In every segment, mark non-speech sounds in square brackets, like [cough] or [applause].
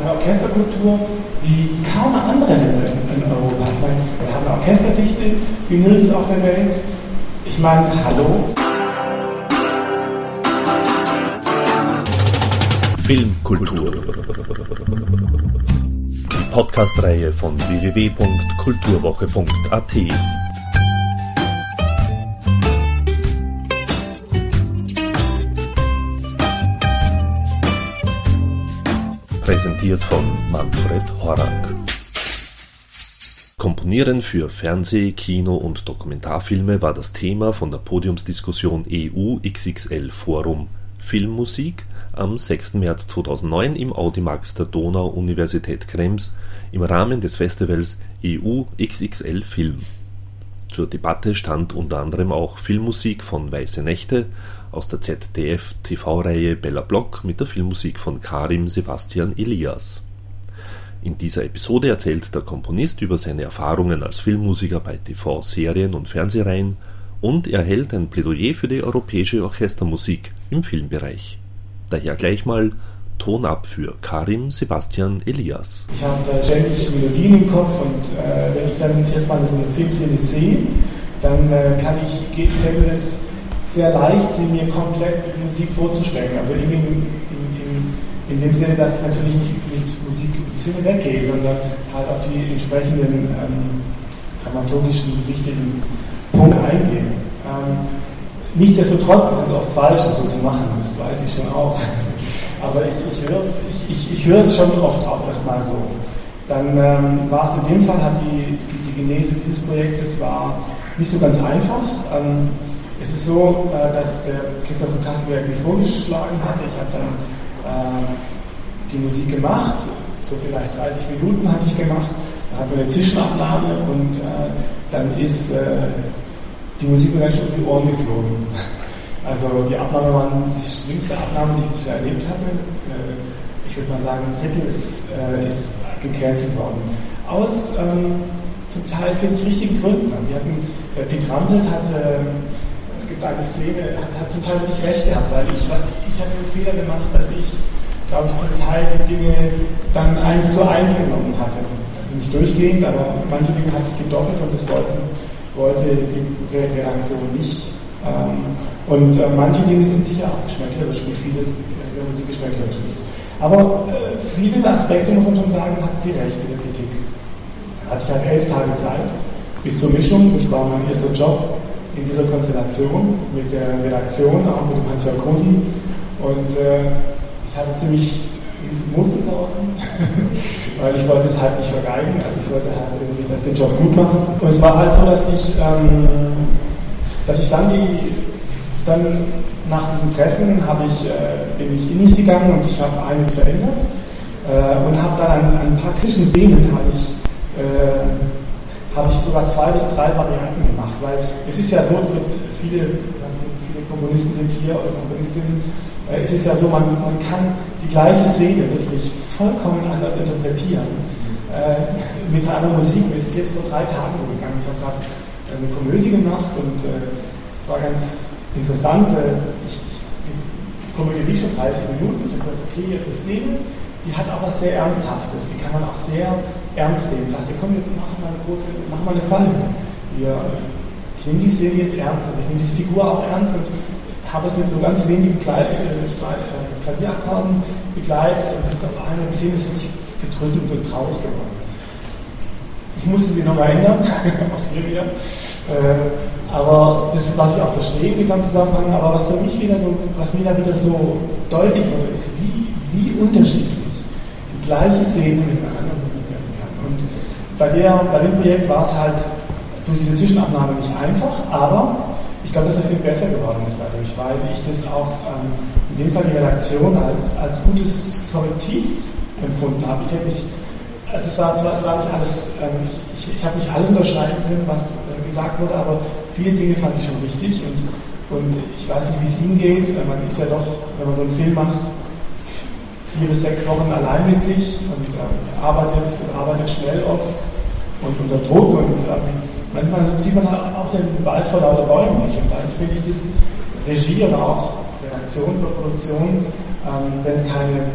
eine Orchesterkultur wie kaum andere Länder in, in Europa. Ich meine, wir haben eine Orchesterdichte wie nirgends auf der Welt. Ich meine, hallo. Filmkultur. Die Podcast-Reihe von www.kulturwoche.at. Präsentiert von Manfred Horak. Komponieren für Fernseh-, Kino- und Dokumentarfilme war das Thema von der Podiumsdiskussion EU XXL Forum Filmmusik am 6. März 2009 im Audimax der Donau-Universität Krems im Rahmen des Festivals EU XXL Film. Zur Debatte stand unter anderem auch Filmmusik von Weiße Nächte aus der ZDF-TV-Reihe Bella Block mit der Filmmusik von Karim Sebastian Elias. In dieser Episode erzählt der Komponist über seine Erfahrungen als Filmmusiker bei TV, Serien und Fernsehreihen und er hält ein Plädoyer für die europäische Orchestermusik im Filmbereich. Daher gleich mal Ton ab für Karim Sebastian Elias. Ich habe ständig Melodien im Kopf und äh, wenn ich dann erstmal so eine Filmszene sehe, dann äh, kann ich, geht, fällt mir das sehr leicht, sie mir komplett mit Musik vorzustellen. Also in, in, in, in dem Sinne, dass ich natürlich nicht mit Musik die Sinne weggehe, sondern halt auf die entsprechenden ähm, dramaturgischen, wichtigen Punkte eingehe. Ähm, nichtsdestotrotz ist es oft falsch, das so zu machen, das weiß ich schon auch. [laughs] Aber ich, ich höre es ich, ich, ich schon oft auch erstmal so. Dann ähm, war es in dem Fall, hat die, die Genese dieses Projektes war nicht so ganz einfach. Ähm, es ist so, äh, dass der Christoph von Kassenberg mich vorgeschlagen hatte. Ich habe dann äh, die Musik gemacht, so vielleicht 30 Minuten hatte ich gemacht. Dann hatten wir eine Zwischenabnahme und äh, dann ist die Musik mir ganz schön um die Ohren geflogen. [laughs] Also die Abnahme war die schlimmste Abnahme, die ich bisher erlebt hatte. Ich würde mal sagen, ein Drittel ist, ist gecancelt worden. Aus ähm, zum Teil, finde ich, richtigen Gründen. Also hatten, der Pete Rampelt hat, es gibt eine Szene, hat, hat zum Teil nicht recht gehabt, weil ich, was, ich habe den Fehler gemacht, dass ich, glaube ich, zum Teil die Dinge dann eins zu eins genommen hatte. Das ist nicht durchgehend, aber manche Dinge hatte ich gedoppelt und das wollten, wollte die Reaktion nicht. Ähm, und äh, manche Dinge sind sicher auch geschmäcklerisch, wie vieles in der Musik geschmäcklerisch ist. Aber äh, viele Aspekte, muss man schon sagen, hat sie recht in der Kritik. Da hatte ich dann elf Tage Zeit bis zur Mischung. Das war mein erster Job in dieser Konstellation mit der Redaktion, auch mit dem Hans-Jörg Kohli. Und äh, ich hatte ziemlich diesen Mundversausen, [laughs] weil ich wollte es halt nicht vergeigen. Also ich wollte halt irgendwie das den Job gut machen. Und es war halt so, dass ich, ähm, dass ich dann die dann nach diesem Treffen ich, äh, bin ich in mich gegangen und ich habe einiges verändert äh, und habe dann an, an, ein paar kritischen Szenen habe ich, äh, hab ich sogar zwei bis drei Varianten gemacht, weil es ist ja so, es wird viele, also viele Komponisten sind hier oder Komponistinnen, äh, es ist ja so, man, man kann die gleiche Szene wirklich vollkommen anders interpretieren äh, mit einer anderen Musik. Es ist jetzt vor drei Tagen so gegangen. Ich habe gerade eine Komödie gemacht und äh, es war ganz interessant, ich, ich, die Komödie lief schon 30 Minuten, ich habe gedacht, okay, hier ist eine Szene, die hat auch was sehr Ernsthaftes, die kann man auch sehr ernst nehmen. Ich dachte, komm, wir machen mal eine große, machen mal eine Falle. Wir, ich nehme die Szene jetzt ernst, also ich nehme diese Figur auch ernst und habe es mit so ganz wenigen äh, äh, Klavierakkorden begleitet und das ist auf einmal Szene ist wirklich bedrückend und traurig geworden. Ich musste sie nochmal ändern, [laughs] auch hier wieder. Äh, aber das, was ich auch verstehe in diesem Zusammenhang, aber was für mich wieder so, was mir da wieder so deutlich wurde, ist, wie, wie unterschiedlich die gleiche Szene mit einer anderen Musik werden kann. Und bei, der, bei dem Projekt war es halt durch diese Zwischenabnahme nicht einfach, aber ich glaube, dass er viel besser geworden ist dadurch, weil ich das auch ähm, in dem Fall die Redaktion als, als gutes Korrektiv empfunden habe. Ich hätte mich also es war es war nicht alles, ähm, ich, ich, ich habe nicht alles unterschreiben können, was äh, gesagt wurde, aber viele Dinge fand ich schon richtig und, und ich weiß nicht, wie es Ihnen geht. Äh, man ist ja doch, wenn man so einen Film macht, vier bis sechs Wochen allein mit sich und äh, arbeitet, arbeitet schnell oft und unter Druck und ähm, manchmal sieht man auch den Wald vor lauter Bäumen nicht und dann finde ich das Regie oder auch Redaktion oder Produktion, ähm, wenn es keine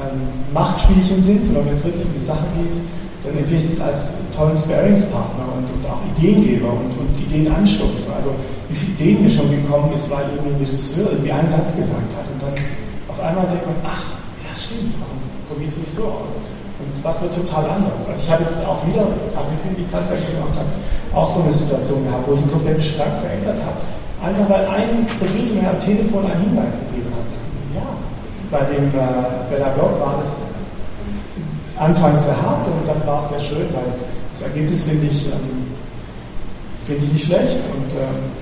ähm, Machtspielchen sind, sondern wenn es wirklich um die Sache geht, dann empfehle ich das als tollen Sparingspartner und, und auch Ideengeber und, und Ideenanstoß. Also wie viele Ideen mir schon gekommen ist, weil irgendwie ein Regisseur irgendwie einen Satz gesagt hat und dann auf einmal denkt man, ach, ja stimmt, warum probiere ich es nicht so aus? Was wird total anders? Also ich habe jetzt auch wieder, jetzt gerade den Film, die ich gerade fertig gemacht habe, auch so eine Situation gehabt, wo ich ihn komplett stark verändert habe. Einfach weil ein Begrüßung am Telefon einen Hinweis gegeben hat. Ja, bei dem äh, Bella Block war das anfangs sehr hart und dann war es sehr schön, weil das Ergebnis finde ich, ähm, find ich nicht schlecht und, ähm,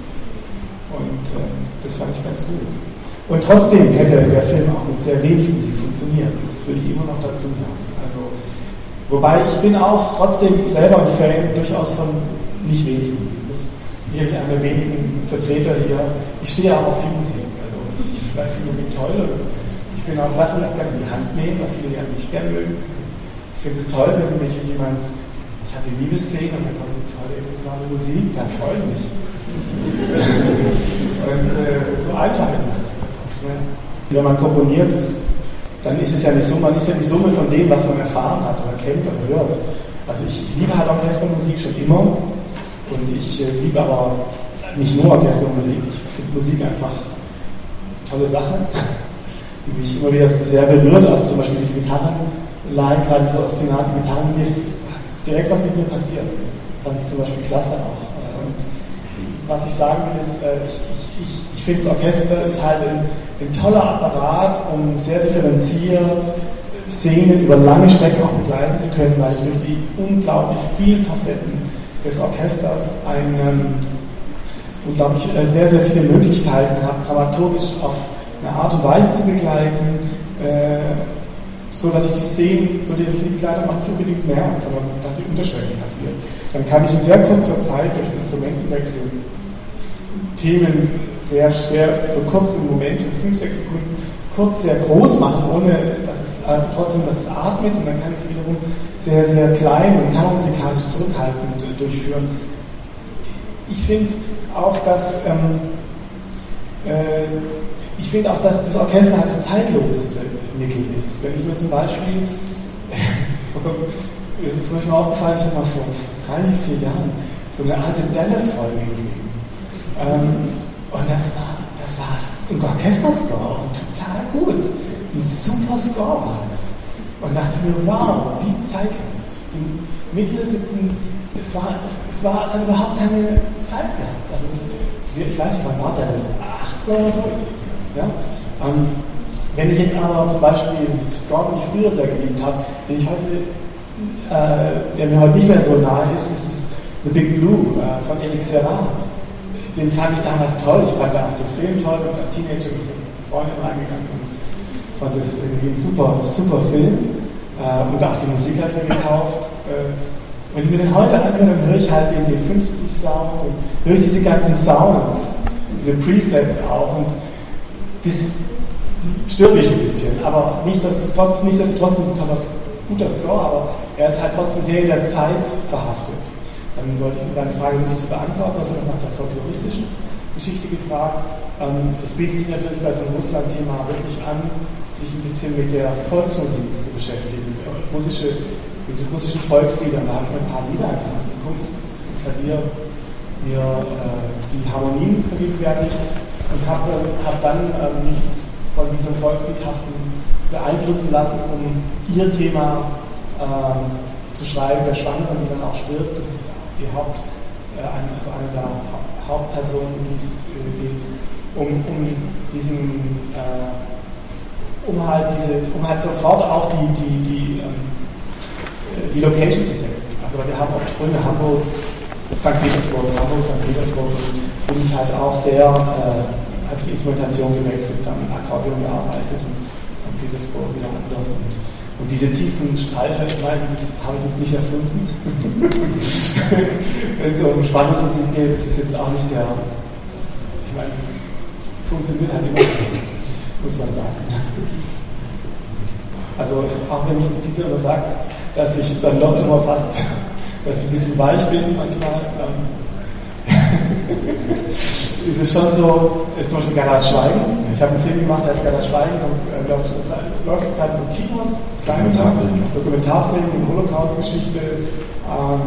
und ähm, das fand ich ganz gut. Und trotzdem hätte der Film auch mit sehr wenig Musik funktioniert, das will ich immer noch dazu sagen. Also, wobei ich bin auch trotzdem selber ein Fan durchaus von nicht wenig Musik. Das ist sicherlich einer der wenigen Vertreter hier. Ich stehe auch auf viel Musik. Also ich finde viel Musik toll und ich bin auch, lass mich auch gerne in die Hand nehmen, was viele ja nicht gerne mögen. Ich finde es toll, wenn mich jemand, ich habe eine Liebesszene und dann kommt eine tolle emotionale Musik, da freue ich mich. [laughs] und äh, so einfach ist es. Wenn man komponiert, dann ist es ja die Summe, man ist ja die Summe von dem, was man erfahren hat oder kennt oder hört. Also ich, ich liebe halt Orchestermusik schon immer und ich äh, liebe aber nicht nur Orchestermusik, ich finde Musik einfach eine tolle Sache, die mich immer wieder sehr berührt, also zum Beispiel diese Gitarren Line, gerade diese ostinate Gitarren, mir hat direkt was mit mir passiert. Fand ich zum Beispiel klasse auch. Und was ich sagen will, ist, äh, ich, ich, ich, ich finde, das Orchester ist halt ein, ein toller Apparat, um sehr differenziert Szenen über lange Strecken auch begleiten zu können, weil ich durch die unglaublich vielen Facetten des Orchesters einen unglaublich äh, sehr, sehr viele Möglichkeiten habe, dramaturgisch auf eine Art und Weise zu begleiten, äh, so dass ich die Szenen, so die das Lied leider auch nicht unbedingt merke, sondern dass sie unterschwellig passieren. Dann kann ich in sehr kurzer Zeit durch Instrumentenwechsel Themen sehr, sehr für kurze Momente, fünf, sechs Sekunden, kurz sehr groß machen, ohne dass es äh, trotzdem, dass es atmet und dann kann ich es wiederum sehr, sehr klein und kammermusikalisch zurückhaltend durchführen. Ich finde auch, dass ähm, äh, ich finde auch, dass das Orchester halt das zeitloseste Mittel ist. Wenn ich mir zum Beispiel, [laughs] es ist mir aufgefallen, ich habe mal vor drei, vier Jahren so eine alte Dallas-Folge gesehen. Ähm, und das war, das war ein Orchesterscore und total gut. Ein super Score war es. Und dachte mir, wow, wie zeitlos. Die Mittel sind ein, es war, es, es war, es hat überhaupt keine Zeit gehabt. Also das, ich weiß nicht, wann war das? 80 oder so? Ja? Ähm, wenn ich jetzt aber zum Beispiel Score, den ich früher sehr geliebt habe, den ich heute, äh, der mir heute nicht mehr so nahe ist, ist, ist The Big Blue äh, von Eric Serra. Den fand ich damals toll. Ich fand auch den Film toll und als Teenager bin ich mit Freunden reingegangen und fand das irgendwie ein super, super Film. Äh, und auch die Musik ich mir gekauft. Äh, wenn ich mir den heute anhöre, dann höre ich halt den D50-Sound und höre ich diese ganzen Sounds, diese Presets auch. Und das stört mich ein bisschen. Aber nicht, dass es trotzdem, nichtsdestotrotz ein toller, guter Score, aber er ist halt trotzdem sehr in der Zeit verhaftet. Dann wollte ich deine Frage nicht zu beantworten, also nach der folkloristischen Geschichte gefragt. Ähm, es bietet sich natürlich bei so einem Russland-Thema wirklich an, sich ein bisschen mit der Volksmusik zu beschäftigen, mit, russische, mit den russischen Volksliedern. Da habe ich mir ein paar Lieder einfach angeguckt, Klavier mir äh, die Harmonien vergegenwärtigt und habe hab dann ähm, mich von diesem Volksliedhaften beeinflussen lassen, um ihr Thema ähm, zu schreiben, der Schwangere, die dann auch stirbt. Das ist die Haupt, äh, also eine der Hauptpersonen, um die es äh, geht, um, um diesen, äh, um halt diese, um halt sofort auch die, die, die, ähm, die Location zu setzen. Also wir haben oft Sprünge Hamburg, St. Petersburg, Hamburg, St. Petersburg, bin ich halt auch sehr äh, habe ich die Instrumentation gewechselt, dann mit Akkordeon gearbeitet und St. Petersburg wieder anders. Und, und diese tiefen Streicher, ich meine, das habe ich jetzt nicht erfunden. [laughs] Wenn es um Spannungsmusik geht, das ist jetzt auch nicht der. Das, ich meine, das funktioniert halt immer, muss man sagen. Also, auch wenn ich im Titel immer sage, dass ich dann doch immer fast, dass ich ein bisschen weich bin manchmal. Ähm, [laughs] ist es schon so, äh, zum Beispiel Gerhard Schweigen. Ich habe einen Film gemacht, der ist Gerhard Schweigen, äh, läuft zurzeit läuft zur in Kinos, kleine Dokumentarfilm, Dokumentarfilm, Holocaust-Geschichte. Ähm,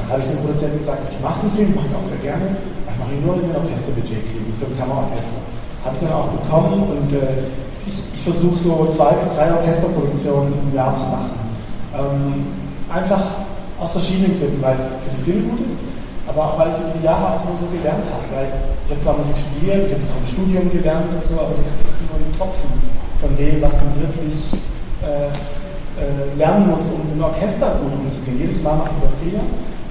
da habe ich dem Produzenten gesagt, ich mache den Film, mache ihn auch sehr gerne, ich mache ihn nur, wenn wir ein Orchesterbudget kriegen, für ein Kammerorchester. Habe ich dann auch bekommen und äh, ich, ich versuche so zwei bis drei Orchesterproduktionen im Jahr zu machen. Ähm, einfach aus verschiedenen Gründen, weil es für die Filme gut ist aber auch weil ich es über die Jahre auch nur so gelernt habe. Weil ich habe zwar Musik studiert, ich habe es auch im Studium gelernt und so, aber das ist nur ein Tropfen von dem, was man wirklich äh, äh, lernen muss, um ein Orchester gut umzugehen. Jedes Mal mache ich wieder Fehler.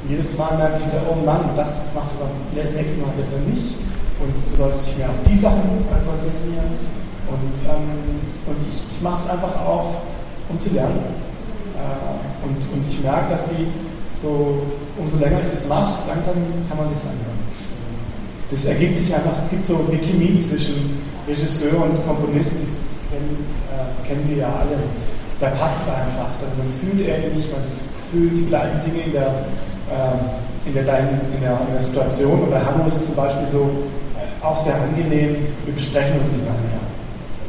Jedes Mal merke ich wieder, oh Mann, das machst du beim nächsten Mal besser nicht. Und du solltest dich mehr auf die Sachen äh, konzentrieren. Und, ähm, und ich, ich mache es einfach auch, um zu lernen. Äh, und, und ich merke, dass sie so, umso länger ich das mache, langsam kann man das anhören. Das ergibt sich einfach, es gibt so eine Chemie zwischen Regisseur und Komponist, das kennen, äh, kennen wir ja alle. Da passt es einfach. Man fühlt ähnlich, man fühlt die gleichen Dinge in der, äh, in der, in der, in der Situation. Und bei Hanno ist es zum Beispiel so, äh, auch sehr angenehm, wir besprechen uns nicht mehr.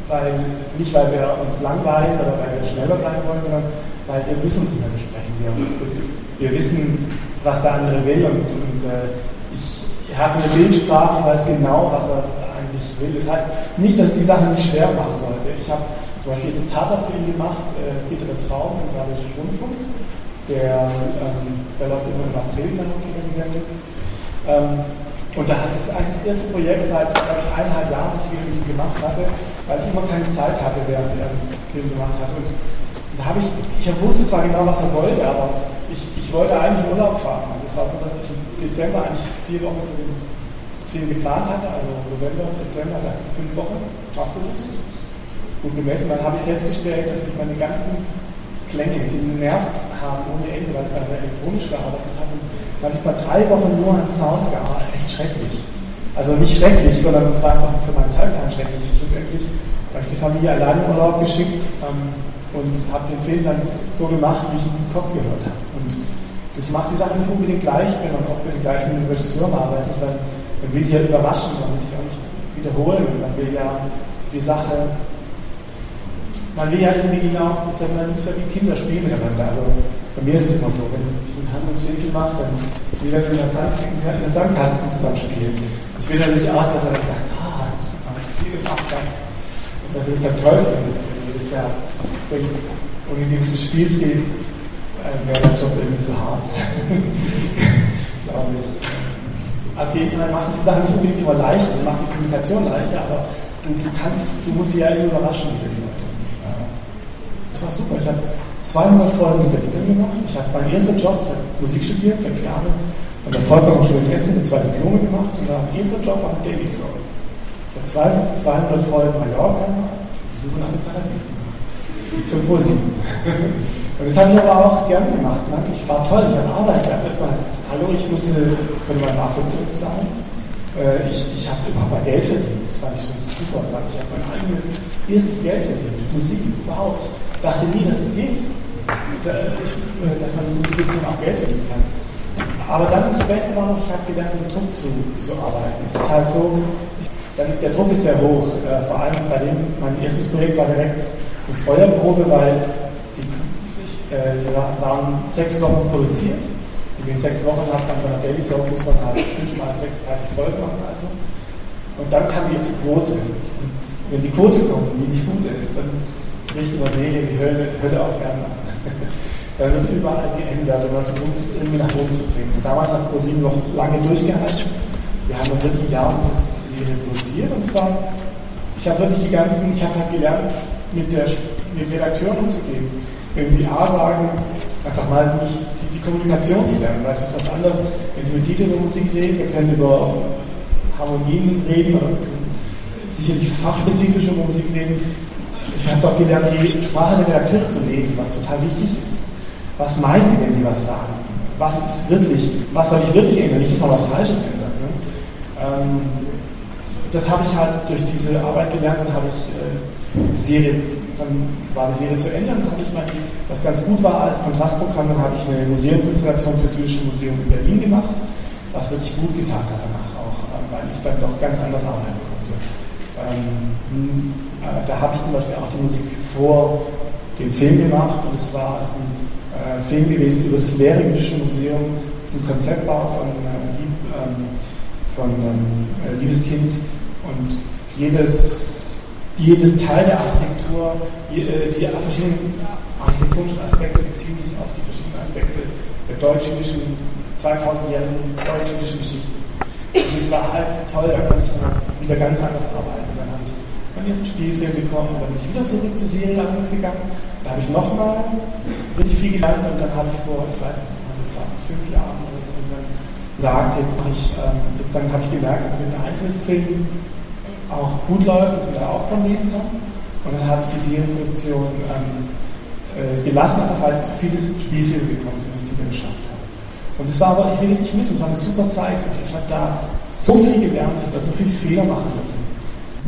Weil, nicht, weil wir uns langweilen oder weil wir schneller sein wollen, sondern weil wir müssen uns nicht mehr besprechen. Wir, wir wissen, was der andere will und, und äh, ich, hat so eine Bildsprache, ich weiß genau, was er eigentlich will. Das heißt nicht, dass die Sache nicht schwer machen sollte. Ich habe zum Beispiel jetzt einen Tatortfilm gemacht, äh, Bittere Traum von Saarländischer Rundfunk. Der, ähm, der läuft immer im April dann gesendet. Ähm, und da ist es eigentlich das erste Projekt seit glaube ich, eineinhalb Jahren, das ich irgendwie gemacht hatte, weil ich immer keine Zeit hatte, während er den Film gemacht hat. Und da habe ich, ich wusste zwar genau, was er wollte, aber ich, wollte eigentlich Urlaub fahren. Also es war so, dass ich im Dezember eigentlich vier Wochen für den Film geplant hatte, also November, Dezember, da hatte ich fünf Wochen, schaffst du das? Gut gemessen. Dann habe ich festgestellt, dass mich meine ganzen Klänge genervt haben ohne Ende, weil ich da sehr elektronisch gearbeitet habe. Und dann habe ich mal drei Wochen nur an Sounds gearbeitet. Echt schrecklich. Also nicht schrecklich, sondern es war einfach für meinen Zeitplan schrecklich. Schlussendlich habe ich die Familie alleine in Urlaub geschickt. Ähm, und habe den Film dann so gemacht, wie ich ihn im Kopf gehört habe. Und das macht die Sache nicht unbedingt leicht, wenn man oft mit den gleichen Regisseuren arbeitet, weil man will sie ja überraschen, man will sich auch nicht wiederholen und man will ja die Sache, man will ja irgendwie genau, man ist ja wie Kinder spielen miteinander. Also bei mir ist es immer so, wenn ich mit Hand und Schinkel mache, dann ist wieder in der, Sand, in der Sandkasten zusammen spielen. Ich will natürlich auch, dass er dann sagt, ah, ich habe viel gemacht, und das ist der Teufel. Das ist ja um einen gewissen Spieltrieb wäre der Job irgendwie zu hart. [laughs] Glaube ich. Auf jeden Fall macht es die Sache nicht unbedingt immer leicht, sie macht die Kommunikation leichter, aber du, du kannst, du musst die ja irgendwie überraschen mit den Leuten. Das war super. Ich habe 200 Folgen mit der Lieder gemacht. Ich habe meinen ersten Job, ich habe Musik studiert, sechs Jahre, an der Volkshochschule in Essen mit zwei Diplome gemacht und mein erster Job war ein Daily Soul. Ich habe 200 Folgen Mallorca, die Suche nach dem Paradies gemacht. 5 Uhr 7. Und das habe ich aber auch gern gemacht. Ne? Ich war toll, ich habe Arbeit gehabt. Erstmal, hallo, ich musste, ich konnte meine BAföG zurückzahlen. Äh, ich, ich habe überhaupt mal Geld verdient. Das fand ich schon super. Ich habe mein eigenes erstes Geld verdient. Musik überhaupt. Ich dachte nie, dass es geht. Äh, dass man Musik wirklich auch Geld verdienen kann. Aber dann das Beste war noch, ich habe gelernt, mit Druck zu, zu arbeiten. Es ist halt so, ich, dann, der Druck ist sehr hoch. Äh, vor allem bei dem, mein erstes Projekt war direkt eine Feuerprobe, weil die, äh, die waren sechs Wochen produziert. In den sechs Wochen hat man bei einer Daily Soap muss man halt 5 mal 6, 30 Folgen machen. Also. Und dann kam die erste Quote. Und wenn die Quote kommt, die nicht gut ist, dann bricht in der Serie die Hölle, Hölle auf Erden an. [laughs] dann wird überall geändert und man versucht es irgendwie nach oben zu bringen. Und damals hat ProSieben noch lange durchgehalten. Wir haben wirklich Jahre diese Serie produziert und zwar, ich habe wirklich die ganzen, ich habe halt gelernt, mit, der, mit Redakteuren umzugehen. Wenn sie A sagen, einfach mal nicht die, die Kommunikation zu lernen, weil es ist was anderes, wenn die mit Dieter über Musik reden, wir können über Harmonien reden oder sicherlich fachspezifisch über Musik reden. Ich habe doch gelernt, die Sprache der Redakteure zu lesen, was total wichtig ist. Was meinen sie, wenn sie was sagen? Was ist wirklich, was soll ich wirklich ändern? Nicht, dass man was Falsches ändert. Ne? Ähm, das habe ich halt durch diese Arbeit gelernt, dann habe ich äh, die Serie, dann war die Serie zu Ende und dann habe ich mal, was ganz gut war als Kontrastprogramm, dann habe ich eine Museuminstallation für das Jüdische Museum in Berlin gemacht, was wirklich gut getan hat danach auch, ähm, weil ich dann doch ganz anders arbeiten konnte. Ähm, äh, da habe ich zum Beispiel auch die Musik vor dem Film gemacht und es war es ein äh, Film gewesen über das Leere Jüdische Museum. Das ist ein Konzeptbau von, äh, ähm, von ähm, äh, Liebeskind und jedes, jedes Teil der Architektur, die, äh, die verschiedenen architektonischen Aspekte beziehen sich auf die verschiedenen Aspekte der deutsch-jüdischen, 2000-jährigen deutsch-jüdischen Geschichte. Und es war halt toll, da konnte ich dann wieder ganz anders arbeiten. Dann habe ich meinen ersten Spielfilm bekommen, dann bin ich wieder zurück zur Serie allerdings gegangen. Da habe ich nochmal richtig viel gelernt und dann habe ich vor, ich weiß nicht, das war vor fünf Jahren oder so, und gesagt, jetzt mache ich, ähm, dann habe ich gemerkt, dass mit einem Einzelfilm auch gut läuft und es wieder auch von leben kann. Und dann habe ich die Serienproduktion ähm, äh, gelassen, einfach weil zu viele Spielfilme gekommen sind, die ich dann geschafft habe. Und es war aber, ich will es nicht missen, es war eine super Zeit. Also ich habe da so viel gelernt, ich habe da so viele Fehler machen dürfen.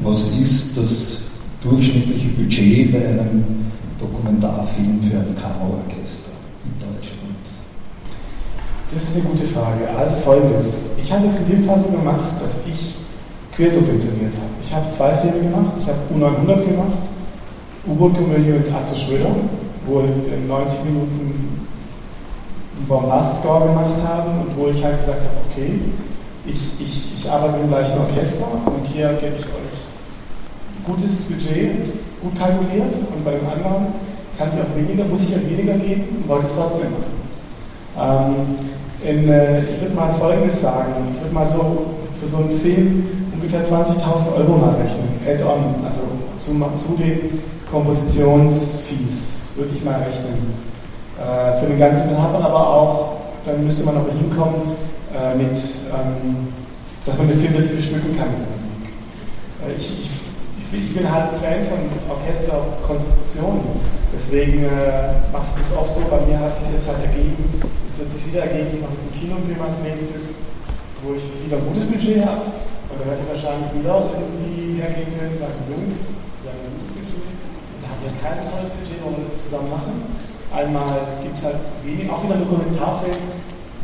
Was ist das durchschnittliche Budget bei einem Dokumentarfilm für ein Kammerorchester? Das ist eine gute Frage. Also folgendes. Ich habe es in dem Fall so gemacht, dass ich quersubventioniert habe. Ich habe zwei Filme gemacht. Ich habe U900 gemacht, U-Boot-Komödie mit Atze Schröder wo wir in 90 Minuten einen Bombast-Score gemacht haben und wo ich halt gesagt habe, okay, ich, ich, ich arbeite im gleichen Orchester und hier gebe ich euch gutes Budget, gut kalkuliert und bei dem anderen kann ich auch weniger, muss ich auch weniger geben und wollte es trotzdem machen. Ähm, in, äh, ich würde mal Folgendes sagen, ich würde mal so für so einen Film ungefähr 20.000 Euro mal rechnen, add-on, also zu, zu den Kompositionsfees würde ich mal rechnen. Äh, für den ganzen, dann hat man aber auch, dann müsste man aber hinkommen äh, mit, ähm, dass man den Film wirklich bestücken kann mit der Musik. Äh, ich, ich, ich, bin halt ein Fan von Orchesterkonstruktionen, deswegen äh, ich das oft so. Bei mir hat sich jetzt halt ergeben, jetzt wird sich wieder ergeben, ich mache jetzt einen Kinofilm als nächstes, wo ich wieder ein gutes Budget habe. Und dann werde ich wahrscheinlich wieder irgendwie hergehen können und sagen, Jungs, wir haben ein gutes Budget. Und da haben wir kein tolles Budget wollen wir das zusammen machen. Einmal gibt es halt wenig, auch wieder ein Dokumentarfilm,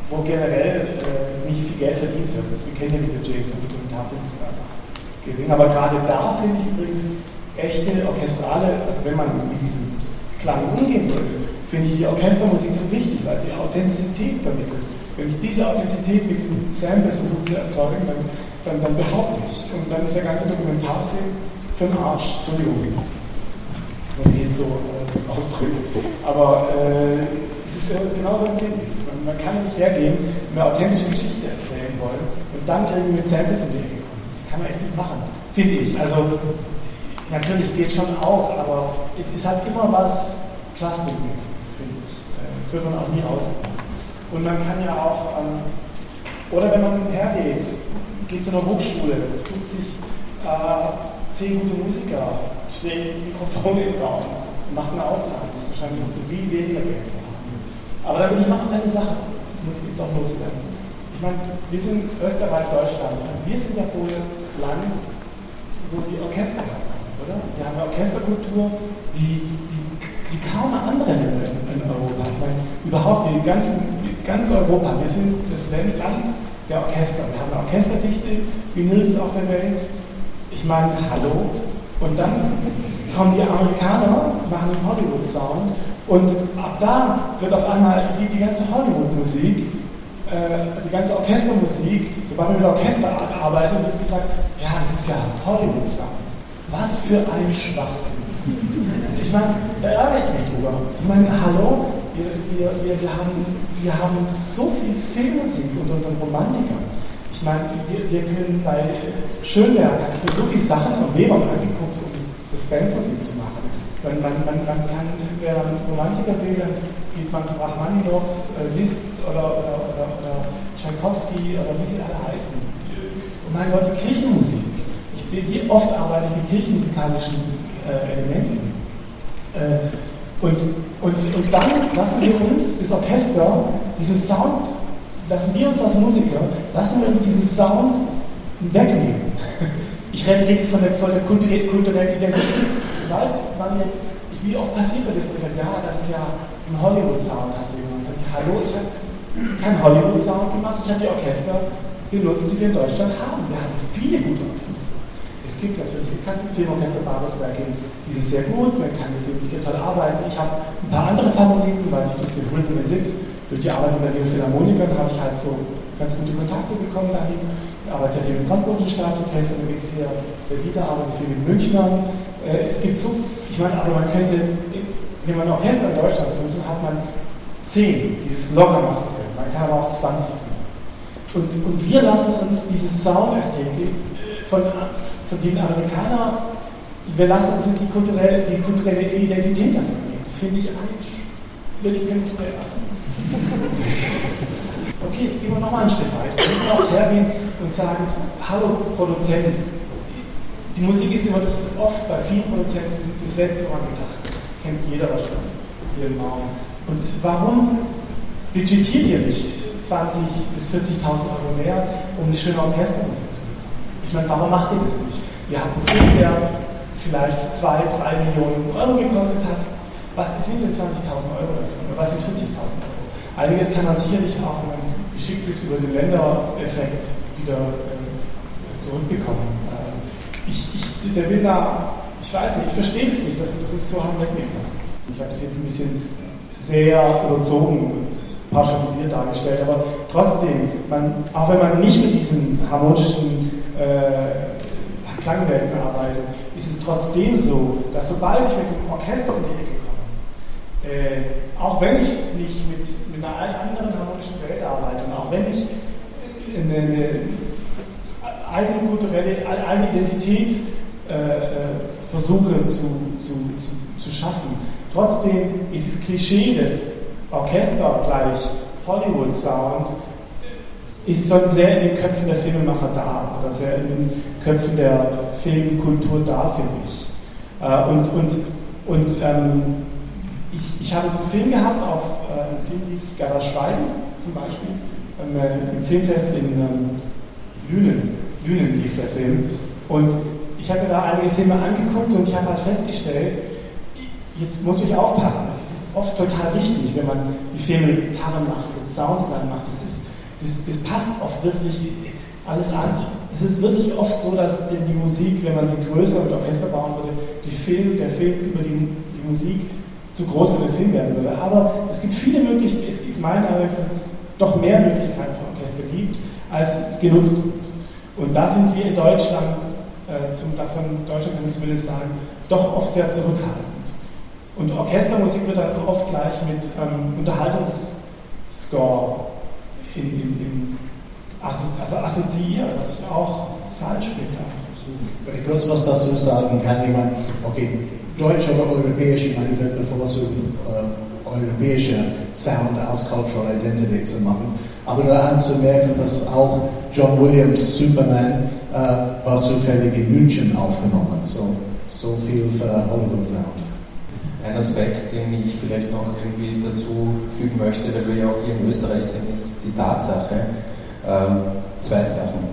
wo generell äh, nicht viel Geld verdient wird. Das, wir kennen ja die Budgets von Dokumentarfilmen sind einfach gering. Aber gerade da finde ich übrigens echte orchestrale, also wenn man mit diesem Klang umgehen würde, finde ich die Orchestermusik so wichtig, weil sie Authentizität vermittelt. Wenn ich diese Authentizität mit dem Samples versuche zu erzeugen, dann, dann, dann behaupte ich. Und dann ist der ganze Dokumentarfilm für den Arsch. Entschuldigung wenn ich jetzt so äh, ausdrücke. Aber äh, es ist ja genauso empfindlich. Man, man kann nicht hergehen und eine authentische Geschichte erzählen wollen und dann irgendwie mit Samples in die Ecke kommen. Das kann man echt nicht machen, finde ich. Also natürlich, es geht schon auch, aber es ist halt immer was Plastikmäßiges, finde ich. Äh, das wird man auch nie rausbekommen. Und man kann ja auch, ähm, oder wenn man hergeht, geht zu einer Hochschule, sucht sich äh, zehn gute Musiker, stellen Mikrofone im Raum und machen eine Aufnahme. Das ist wahrscheinlich noch für viel weniger Geld zu haben. Aber dann will ich noch eine Sache, das muss ich jetzt doch loswerden. Ich meine, wir sind Österreich, Deutschland. Wir sind ja wohl das Land, wo die Orchester herkommen, oder? Wir haben eine Orchesterkultur, die, die, die kaum andere Länder in, in Europa. Ich meine, überhaupt, wie ganzen, ganz Europa. Wir sind das Land der Orchester. Wir haben eine Orchesterdichte wie nirgends auf der Welt. Ich meine, hallo. Und dann kommen die Amerikaner, machen den Hollywood-Sound und ab da wird auf einmal die, die ganze Hollywood-Musik, äh, die ganze Orchestermusik, sobald man mit Orchester arbeitet, wird gesagt, ja, das ist ja Hollywood-Sound. Was für ein Schwachsinn. Ich meine, da ärgere ich mich drüber. Ich meine, hallo, wir, wir, wir, wir, haben, wir haben so viel Filmmusik unter unseren Romantikern. Ich meine, wir, wir können bei Schönberg, habe ich mir so viele Sachen von Weber angeguckt, um Suspense-Musik zu machen. Wenn man, man, man kann, wer Romantiker will, dann geht man zu Rachmaninoff, äh, Liszt oder, oder, oder, oder Tchaikovsky oder wie sie alle heißen. Und mein Gott, die Kirchenmusik. Wie oft arbeite ich mit kirchenmusikalischen äh, Elementen. Äh, und, und, und dann lassen wir uns, das Orchester, diesen Sound lassen wir uns als Musiker, lassen wir uns diesen Sound wegnehmen. [laughs] Ich rede jetzt von der, von der kulturellen Identität. Sobald man jetzt, wie oft passiert das, dass ja, das ist ja ein Hollywood-Sound, hast du jemand gesagt, hallo, ich habe keinen Hollywood-Sound gemacht, ich habe die Orchester benutzt, die wir in Deutschland haben. Wir haben viele gute Orchester. Es gibt natürlich Filmorchester Babelsberg, die sind sehr gut, man kann mit denen sicher toll arbeiten. Ich habe ein paar andere Favoriten, weil sich das geholt von mir sind. Durch die Arbeit mit den Philharmonikern habe ich halt so ganz gute Kontakte bekommen dahin. Ich arbeite sehr viel mit Brandenburgischen Staatsorchester, da gibt es hier, der Dieter arbeitet viel mit Münchnern. Äh, es gibt so, ich meine, aber man könnte, wenn man Orchester in Deutschland sucht, dann hat man zehn, die es locker machen können. Man kann aber auch 20 und, und wir lassen uns diese Soundästhetik von von den Amerikanern, wir lassen uns die kulturelle, die kulturelle Identität davon nehmen. Das finde ich eigentlich, will ich nicht mehr [laughs] Okay, jetzt gehen wir nochmal einen Schritt weiter. Wir müssen auch hergehen und sagen, hallo Produzent, die Musik ist immer das oft bei vielen Produzenten das letzte Mal gedacht. Das kennt jeder wahrscheinlich hier im Raum. Und warum budgetiert ihr nicht 20.000 bis 40.000 Euro mehr, um eine schöne Orchestermusik? Ich meine, warum macht ihr das nicht? Wir haben einen Film, der vielleicht 2, 3 Millionen Euro gekostet hat. Was sind denn 20.000 Euro davon? Oder was sind 40.000 Euro? Einiges kann man sicherlich auch, wenn man geschickt ist, über den Ländereffekt wieder äh, zurückbekommen. Äh, ich, ich, der will da, ich weiß nicht, ich verstehe es nicht, dass wir das uns so haben wegnehmen lassen. Ich habe das jetzt ein bisschen sehr überzogen und pauschalisiert dargestellt, aber trotzdem, man, auch wenn man nicht mit diesen harmonischen äh, Klangwelten arbeite, ist es trotzdem so, dass sobald ich mit dem Orchester um die Ecke komme, äh, auch wenn ich nicht mit, mit einer anderen harmonischen Welt arbeite und auch wenn ich eine, eine eigene kulturelle, eigene Identität äh, äh, versuche zu, zu, zu, zu schaffen, trotzdem ist das Klischee des Orchester gleich Hollywood-Sound ist schon sehr in den Köpfen der Filmemacher da oder sehr in den Köpfen der Filmkultur da, finde ich. Äh, und und, und ähm, ich, ich habe jetzt einen Film gehabt auf äh, Film wie Gerda Schweigen zum Beispiel, ähm, äh, im Filmfest in ähm, Lünen. Lünen lief der Film. Und ich habe mir da einige Filme angeguckt und ich habe halt festgestellt, jetzt muss ich aufpassen. Es ist oft total wichtig, wenn man die Filme mit Gitarren macht, mit Sounddesign macht. Das ist das, das passt oft wirklich alles an. Es ist wirklich oft so, dass die, Musik, wenn man sie größer mit Orchester bauen würde, die Film, der Film über die, die Musik zu groß für den Film werden würde. Aber es gibt viele Möglichkeiten, es gibt meinen allerdings, dass es doch mehr Möglichkeiten für Orchester gibt, als es genutzt wird. Und da sind wir in Deutschland, äh, zum, davon Deutschland kann ich zumindest sagen, doch oft sehr zurückhaltend. Und Orchestermusik wird dann oft gleich mit ähm, Unterhaltungsscore in, in, in also assoziieren, was ich auch falsch finde. Wenn ich kurz was dazu sagen kann, ich meine, okay, deutsch oder europäisch, ich meine, ich werde bevorzugen, äh, europäische Sound als Cultural Identity zu machen. Aber nur anzumerken, dass auch John Williams Superman äh, war zufällig in München aufgenommen. So, so viel für Hollywood Sound. Ein Aspekt, den ich vielleicht noch irgendwie dazu fügen möchte, weil wir ja auch hier in Österreich sind, ist die Tatsache, ähm, zwei Sachen,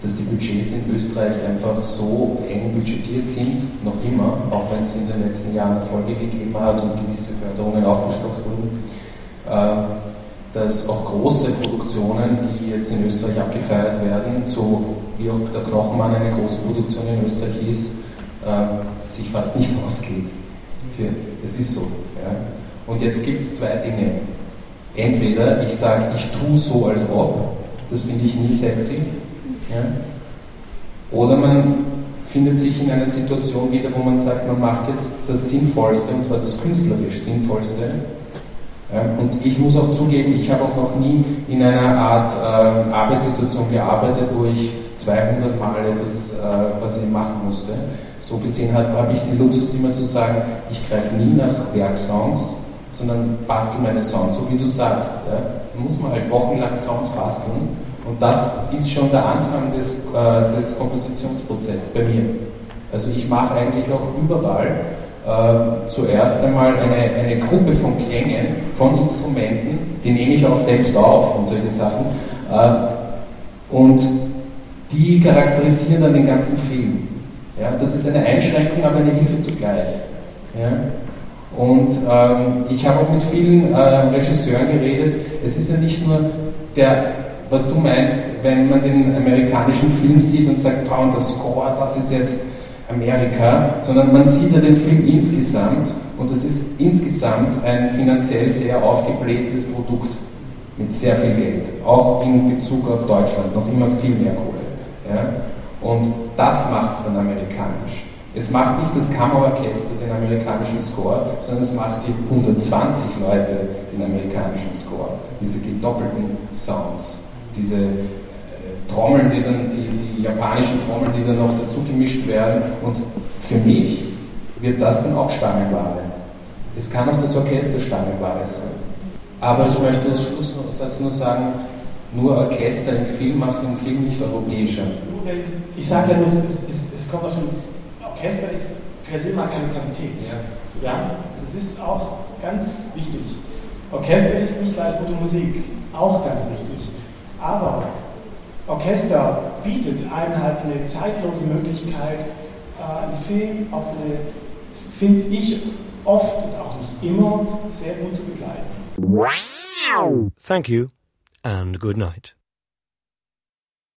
dass die Budgets in Österreich einfach so eng budgetiert sind, noch immer, auch wenn es in den letzten Jahren Erfolge gegeben hat und gewisse Förderungen aufgestockt wurden, äh, dass auch große Produktionen, die jetzt in Österreich abgefeiert werden, so wie auch der Knochenmann eine große Produktion in Österreich ist, äh, sich fast nicht [laughs] ausgeht. Für, das ist so. Ja. Und jetzt gibt es zwei Dinge. Entweder ich sage, ich tue so, als ob, das finde ich nie sexy. Ja. Oder man findet sich in einer Situation wieder, wo man sagt, man macht jetzt das Sinnvollste, und zwar das künstlerisch Sinnvollste. Ja, und ich muss auch zugeben, ich habe auch noch nie in einer Art äh, Arbeitssituation gearbeitet, wo ich 200 Mal etwas, äh, was ich machen musste. So gesehen habe hab ich den Luxus immer zu sagen, ich greife nie nach Werksongs, sondern bastel meine Songs, so wie du sagst. Ja. Da muss man halt wochenlang Songs basteln und das ist schon der Anfang des, äh, des Kompositionsprozesses bei mir. Also ich mache eigentlich auch überall äh, zuerst einmal eine, eine Gruppe von Klängen, von Instrumenten, die nehme ich auch selbst auf und solche Sachen. Äh, und die charakterisieren dann den ganzen Film. Ja, das ist eine Einschränkung, aber eine Hilfe zugleich. Ja. Und ähm, ich habe auch mit vielen äh, Regisseuren geredet. Es ist ja nicht nur der was du meinst, wenn man den amerikanischen Film sieht und sagt, wow, der Score, das ist jetzt Amerika, sondern man sieht ja den Film insgesamt und es ist insgesamt ein finanziell sehr aufgeblähtes Produkt mit sehr viel Geld, auch in Bezug auf Deutschland, noch immer viel mehr Kohle. Ja? Und das macht es dann amerikanisch. Es macht nicht das Kammerorchester den amerikanischen Score, sondern es macht die 120 Leute den amerikanischen Score. Diese gedoppelten Sounds, diese äh, Trommeln, die dann, die, die japanischen Trommeln, die dann noch dazu gemischt werden. Und für mich wird das dann auch Stangenware. Es kann auch das Orchester Stangenware sein. Aber ich möchte als Schlusssatz nur sagen, nur Orchester im Film macht den Film nicht europäischer. Ich sage ja nur, es, es, es kommt aus dem Orchester ist per se mal keine Qualität. Ja. ja. Also das ist auch ganz wichtig. Orchester ist nicht gleich gute Musik, auch ganz wichtig. Aber Orchester bietet einem halt eine zeitlose Möglichkeit, äh, einen Film auf eine, finde ich, oft und auch nicht immer sehr gut zu begleiten. Thank you and good night.